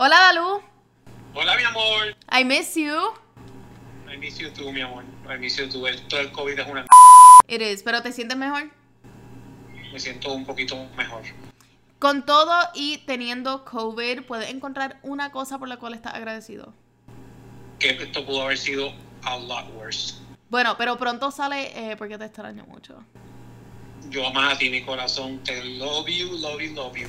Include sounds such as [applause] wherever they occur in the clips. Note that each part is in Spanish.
Hola, Dalu. Hola, mi amor. I miss you. I miss you too, mi amor. I miss you too. El, todo el COVID es una... It is, pero ¿te sientes mejor? Me siento un poquito mejor. Con todo y teniendo COVID, ¿puedes encontrar una cosa por la cual estás agradecido? Que esto pudo haber sido a lot worse. Bueno, pero pronto sale eh, porque te extraño mucho. Yo más a ti, mi corazón. Te love you, love you, love you.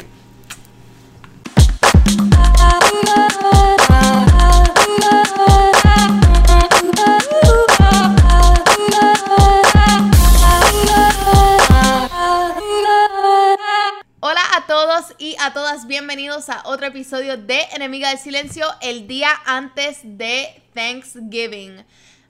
Hola a todos y a todas, bienvenidos a otro episodio de Enemiga del Silencio el día antes de Thanksgiving.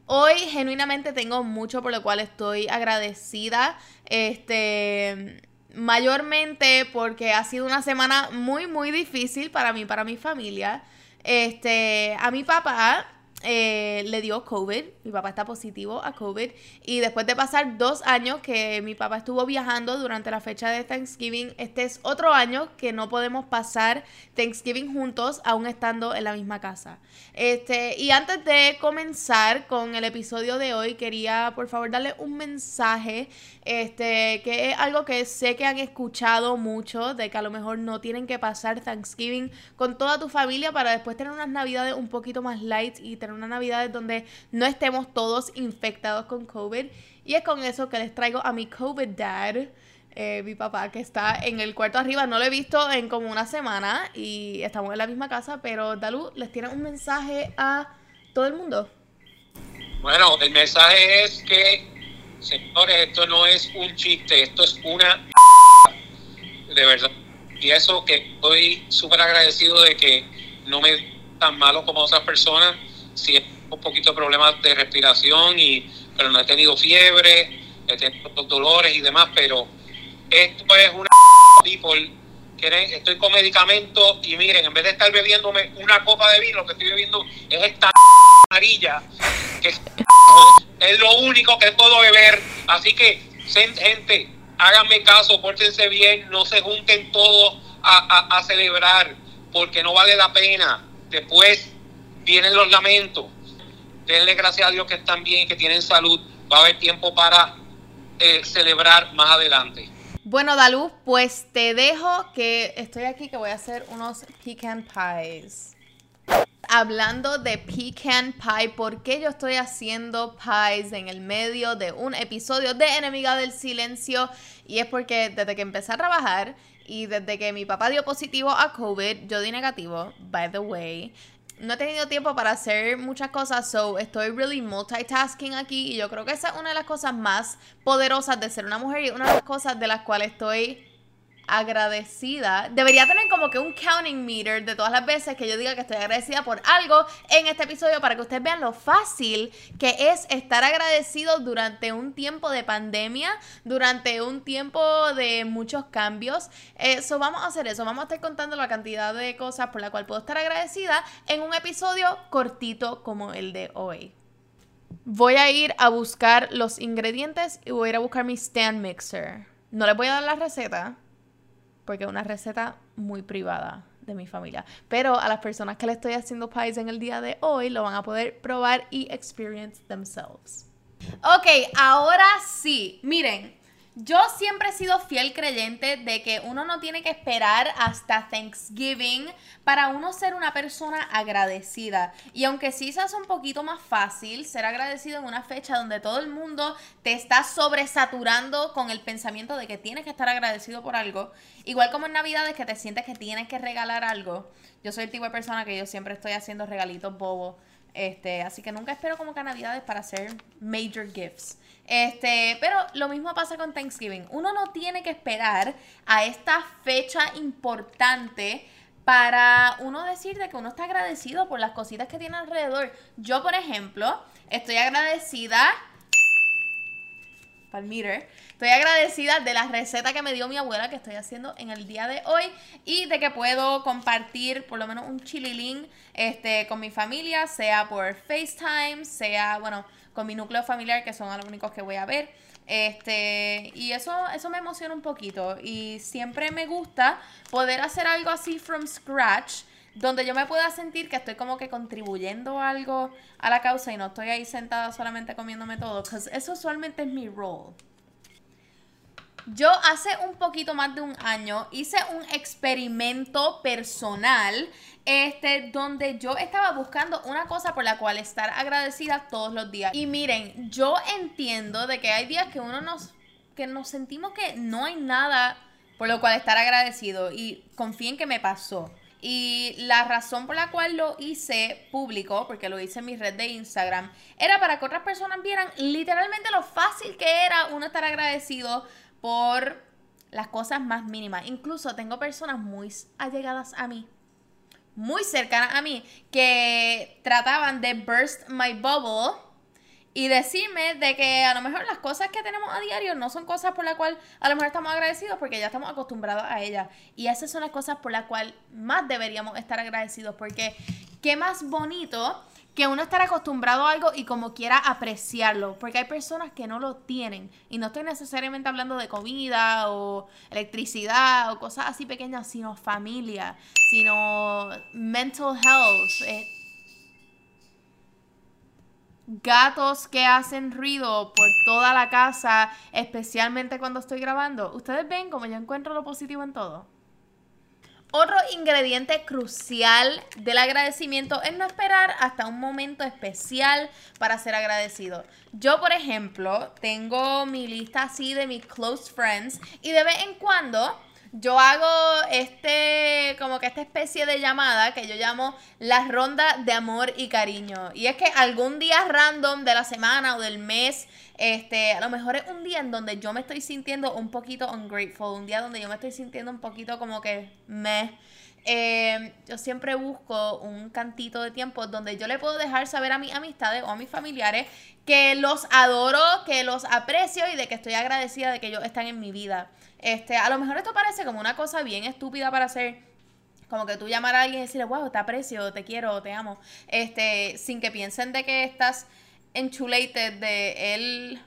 Hoy genuinamente tengo mucho por lo cual estoy agradecida. Este, mayormente porque ha sido una semana muy muy difícil para mí, para mi familia. Este, a mi papá eh, le dio COVID, mi papá está positivo a COVID y después de pasar dos años que mi papá estuvo viajando durante la fecha de Thanksgiving, este es otro año que no podemos pasar Thanksgiving juntos aún estando en la misma casa. Este, y antes de comenzar con el episodio de hoy, quería por favor darle un mensaje, este, que es algo que sé que han escuchado mucho, de que a lo mejor no tienen que pasar Thanksgiving con toda tu familia para después tener unas navidades un poquito más light y tener unas navidades donde no estemos todos infectados con COVID. Y es con eso que les traigo a mi COVID dad. eh, mi papá que está en el cuarto arriba, no lo he visto en como una semana y estamos en la misma casa, pero Dalu les tiene un mensaje a todo el mundo. Bueno, el mensaje es que, señores, esto no es un chiste, esto es una... De verdad. Y eso que estoy súper agradecido de que no me tan malo como otras personas. Sí, un poquito de problemas de respiración, y, pero no he tenido fiebre, he tenido dolores y demás, pero esto es una... People. Estoy con medicamentos y miren, en vez de estar bebiéndome una copa de vino, lo que estoy bebiendo es esta amarilla, que es es lo único que puedo beber. Así que, gente, háganme caso, pórtense bien, no se junten todos a, a- celebrar, porque no vale la pena. Después vienen los lamentos. Denle gracias a Dios que están bien, que tienen salud. Va a haber tiempo para eh, celebrar más adelante. Bueno, Dalu, pues te dejo que estoy aquí que voy a hacer unos pecan pies. Hablando de pecan pie, ¿por qué yo estoy haciendo pies en el medio de un episodio de Enemiga del Silencio? Y es porque desde que empecé a trabajar y desde que mi papá dio positivo a COVID, yo di negativo, by the way. No he tenido tiempo para hacer muchas cosas, so estoy really multitasking aquí y yo creo que esa es una de las cosas más poderosas de ser una mujer y una de las cosas de las cuales estoy agradecida. Debería tener como que un counting meter de todas las veces que yo diga que estoy agradecida por algo en este episodio para que ustedes vean lo fácil que es estar agradecido durante un tiempo de pandemia, durante un tiempo de muchos cambios. Eso vamos a hacer eso, vamos a estar contando la cantidad de cosas por la cual puedo estar agradecida en un episodio cortito como el de hoy. Voy a ir a buscar los ingredientes y voy a ir a buscar mi stand mixer. No les voy a dar la receta porque es una receta muy privada de mi familia. Pero a las personas que le estoy haciendo pies en el día de hoy lo van a poder probar y experience themselves. Ok, ahora sí. Miren, yo siempre he sido fiel creyente de que uno no tiene que esperar hasta Thanksgiving para uno ser una persona agradecida. Y aunque sí se hace un poquito más fácil ser agradecido en una fecha donde todo el mundo te está sobresaturando con el pensamiento de que tienes que estar agradecido por algo, igual como en Navidades que te sientes que tienes que regalar algo. Yo soy el tipo de persona que yo siempre estoy haciendo regalitos bobos. Este, así que nunca espero como que Navidades para hacer major gifts. Este, pero lo mismo pasa con Thanksgiving. Uno no tiene que esperar a esta fecha importante para uno decir de que uno está agradecido por las cositas que tiene alrededor. Yo, por ejemplo, estoy agradecida Palmeter. Estoy agradecida de la receta que me dio mi abuela que estoy haciendo en el día de hoy y de que puedo compartir por lo menos un chililín este, con mi familia, sea por FaceTime, sea, bueno, con mi núcleo familiar, que son los únicos que voy a ver. Este, y eso, eso me emociona un poquito. Y siempre me gusta poder hacer algo así from scratch donde yo me pueda sentir que estoy como que contribuyendo algo a la causa y no estoy ahí sentada solamente comiéndome todo, porque eso usualmente es mi role. Yo hace un poquito más de un año hice un experimento personal este, donde yo estaba buscando una cosa por la cual estar agradecida todos los días. Y miren, yo entiendo de que hay días que uno nos, que nos sentimos que no hay nada por lo cual estar agradecido y confíen que me pasó. Y la razón por la cual lo hice público, porque lo hice en mi red de Instagram, era para que otras personas vieran literalmente lo fácil que era uno estar agradecido por las cosas más mínimas. Incluso tengo personas muy allegadas a mí, muy cercanas a mí, que trataban de burst my bubble y decirme de que a lo mejor las cosas que tenemos a diario no son cosas por las cuales a lo mejor estamos agradecidos porque ya estamos acostumbrados a ellas. Y esas son las cosas por las cuales más deberíamos estar agradecidos porque qué más bonito que uno estar acostumbrado a algo y como quiera apreciarlo, porque hay personas que no lo tienen y no estoy necesariamente hablando de comida o electricidad o cosas así pequeñas, sino familia, sino mental health. Eh, gatos que hacen ruido por toda la casa, especialmente cuando estoy grabando. Ustedes ven como yo encuentro lo positivo en todo. Otro ingrediente crucial del agradecimiento es no esperar hasta un momento especial para ser agradecido. Yo, por ejemplo, tengo mi lista así de mis close friends y de vez en cuando yo hago este, como que esta especie de llamada que yo llamo la ronda de amor y cariño. Y es que algún día random de la semana o del mes, este, a lo mejor es un día en donde yo me estoy sintiendo un poquito ungrateful, un día donde yo me estoy sintiendo un poquito como que me... Eh, yo siempre busco un cantito de tiempo donde yo le puedo dejar saber a mis amistades o a mis familiares que los adoro, que los aprecio y de que estoy agradecida de que ellos están en mi vida. Este, a lo mejor esto parece como una cosa bien estúpida para hacer. Como que tú llamar a alguien y decirle, wow, te aprecio, te quiero, te amo. Este, sin que piensen de que estás enchulated de él,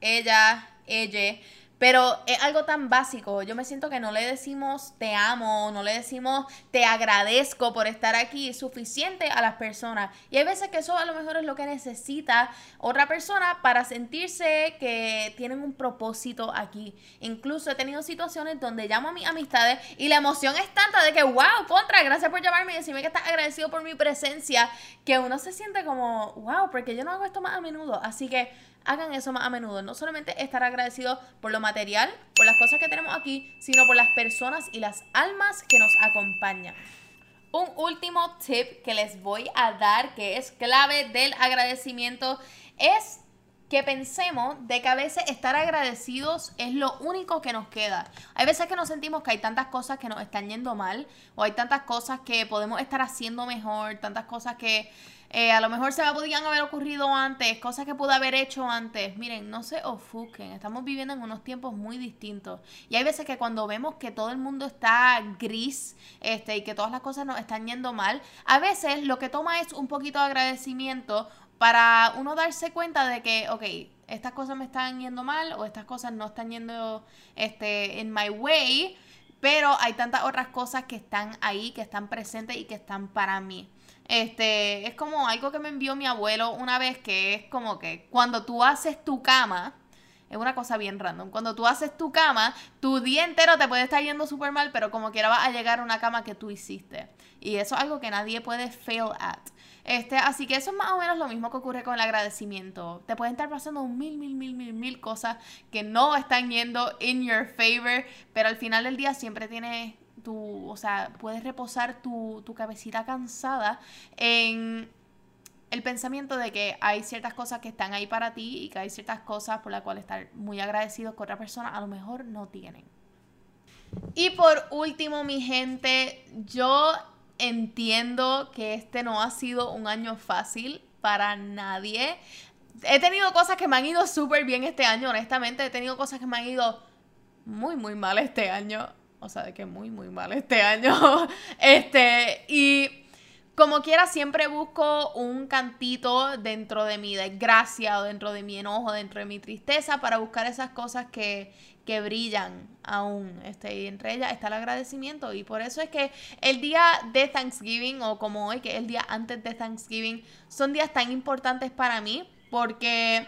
ella, ella pero es algo tan básico. Yo me siento que no le decimos te amo, no le decimos te agradezco por estar aquí suficiente a las personas. Y hay veces que eso a lo mejor es lo que necesita otra persona para sentirse que tienen un propósito aquí. Incluso he tenido situaciones donde llamo a mis amistades y la emoción es tanta de que, wow, contra, gracias por llamarme y decirme que estás agradecido por mi presencia, que uno se siente como, wow, porque yo no hago esto más a menudo. Así que hagan eso más a menudo. No solamente estar agradecidos por lo material, por las cosas que tenemos aquí, sino por las personas y las almas que nos acompañan. Un último tip que les voy a dar, que es clave del agradecimiento, es que pensemos de que a veces estar agradecidos es lo único que nos queda. Hay veces que nos sentimos que hay tantas cosas que nos están yendo mal, o hay tantas cosas que podemos estar haciendo mejor, tantas cosas que eh, a lo mejor se me podían haber ocurrido antes, cosas que pude haber hecho antes. Miren, no se ofusquen, estamos viviendo en unos tiempos muy distintos. Y hay veces que cuando vemos que todo el mundo está gris este, y que todas las cosas nos están yendo mal, a veces lo que toma es un poquito de agradecimiento para uno darse cuenta de que, ok, estas cosas me están yendo mal o estas cosas no están yendo este, en my way, pero hay tantas otras cosas que están ahí, que están presentes y que están para mí. Este, es como algo que me envió mi abuelo una vez que es como que cuando tú haces tu cama, es una cosa bien random. Cuando tú haces tu cama, tu día entero te puede estar yendo súper mal, pero como quiera va a llegar a una cama que tú hiciste. Y eso es algo que nadie puede fail at. Este, así que eso es más o menos lo mismo que ocurre con el agradecimiento. Te pueden estar pasando mil, mil, mil, mil, mil cosas que no están yendo in your favor, pero al final del día siempre tienes tu, o sea, puedes reposar tu, tu cabecita cansada en el pensamiento de que hay ciertas cosas que están ahí para ti y que hay ciertas cosas por las cuales estar muy agradecido que otra persona a lo mejor no tienen. Y por último, mi gente, yo entiendo que este no ha sido un año fácil para nadie. He tenido cosas que me han ido súper bien este año, honestamente. He tenido cosas que me han ido muy, muy mal este año. O sea, de que muy, muy mal este año. [laughs] este, y Como quiera, siempre busco un cantito dentro de mi desgracia o dentro de mi enojo, dentro de mi tristeza, para buscar esas cosas que, que brillan aún. Este, y entre ellas está el agradecimiento. Y por eso es que el día de Thanksgiving, o como hoy, que es el día antes de Thanksgiving, son días tan importantes para mí, porque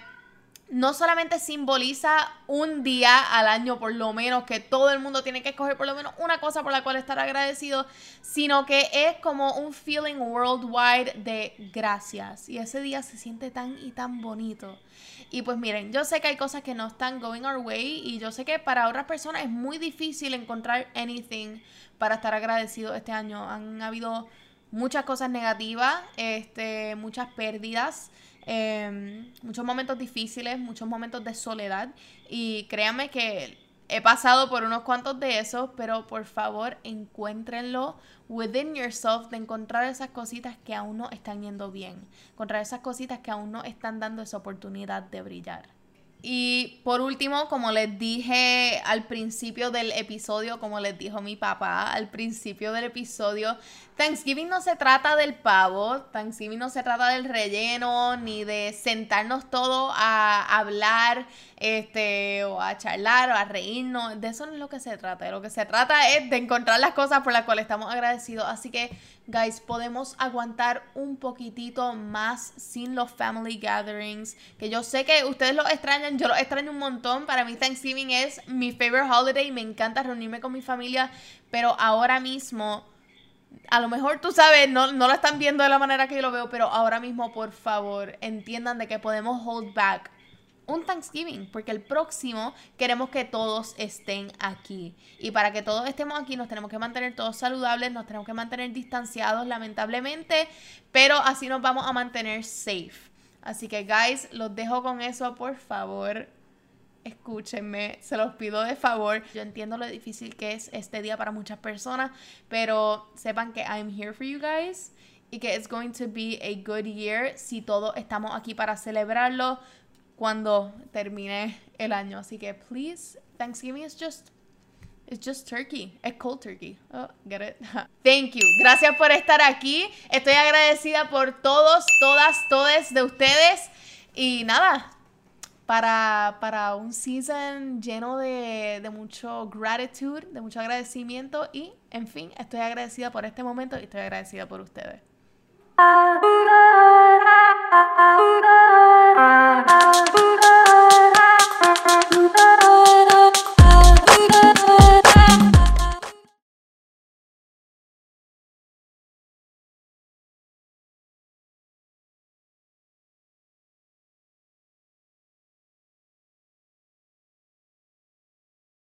no solamente simboliza un día al año por lo menos que todo el mundo tiene que escoger por lo menos una cosa por la cual estar agradecido, sino que es como un feeling worldwide de gracias. Y ese día se siente tan y tan bonito. Y pues miren, yo sé que hay cosas que no están going our way y yo sé que para otras personas es muy difícil encontrar anything para estar agradecido este año. Han habido muchas cosas negativas, este, muchas pérdidas. Em, muchos momentos difíciles, muchos momentos de soledad y créanme que he pasado por unos cuantos de esos, pero por favor encuéntrenlo within yourself de encontrar esas cositas que aún no están yendo bien, encontrar esas cositas que aún no están dando esa oportunidad de brillar. Y por último, como les dije al principio del episodio, como les dijo mi papá al principio del episodio, Thanksgiving no se trata del pavo, Thanksgiving no se trata del relleno, ni de sentarnos todos a hablar, este, o a charlar, o a reírnos. De eso no es lo que se trata. De lo que se trata es de encontrar las cosas por las cuales estamos agradecidos. Así que, guys, podemos aguantar un poquitito más sin los family gatherings. Que yo sé que ustedes lo extrañan, yo lo extraño un montón. Para mí, Thanksgiving es mi favorite holiday. Me encanta reunirme con mi familia. Pero ahora mismo a lo mejor tú sabes, no, no lo están viendo de la manera que yo lo veo, pero ahora mismo, por favor, entiendan de que podemos hold back un Thanksgiving, porque el próximo queremos que todos estén aquí. Y para que todos estemos aquí nos tenemos que mantener todos saludables, nos tenemos que mantener distanciados lamentablemente, pero así nos vamos a mantener safe. Así que guys, los dejo con eso, por favor escúchenme, se los pido de favor. Yo entiendo lo difícil que es este día para muchas personas, pero sepan que I'm here for you guys y que it's going to be a good year si todos estamos aquí para celebrarlo cuando termine el año. Así que please, Thanksgiving is just It's just turkey. Es cold turkey. Oh, get it? [laughs] Thank you. Gracias por estar aquí. Estoy agradecida por todos, todas, todes de ustedes. Y nada, para, un season lleno de, de mucho gratitude, de mucho agradecimiento y, en fin, estoy agradecida por este momento y estoy agradecida por ustedes. [laughs]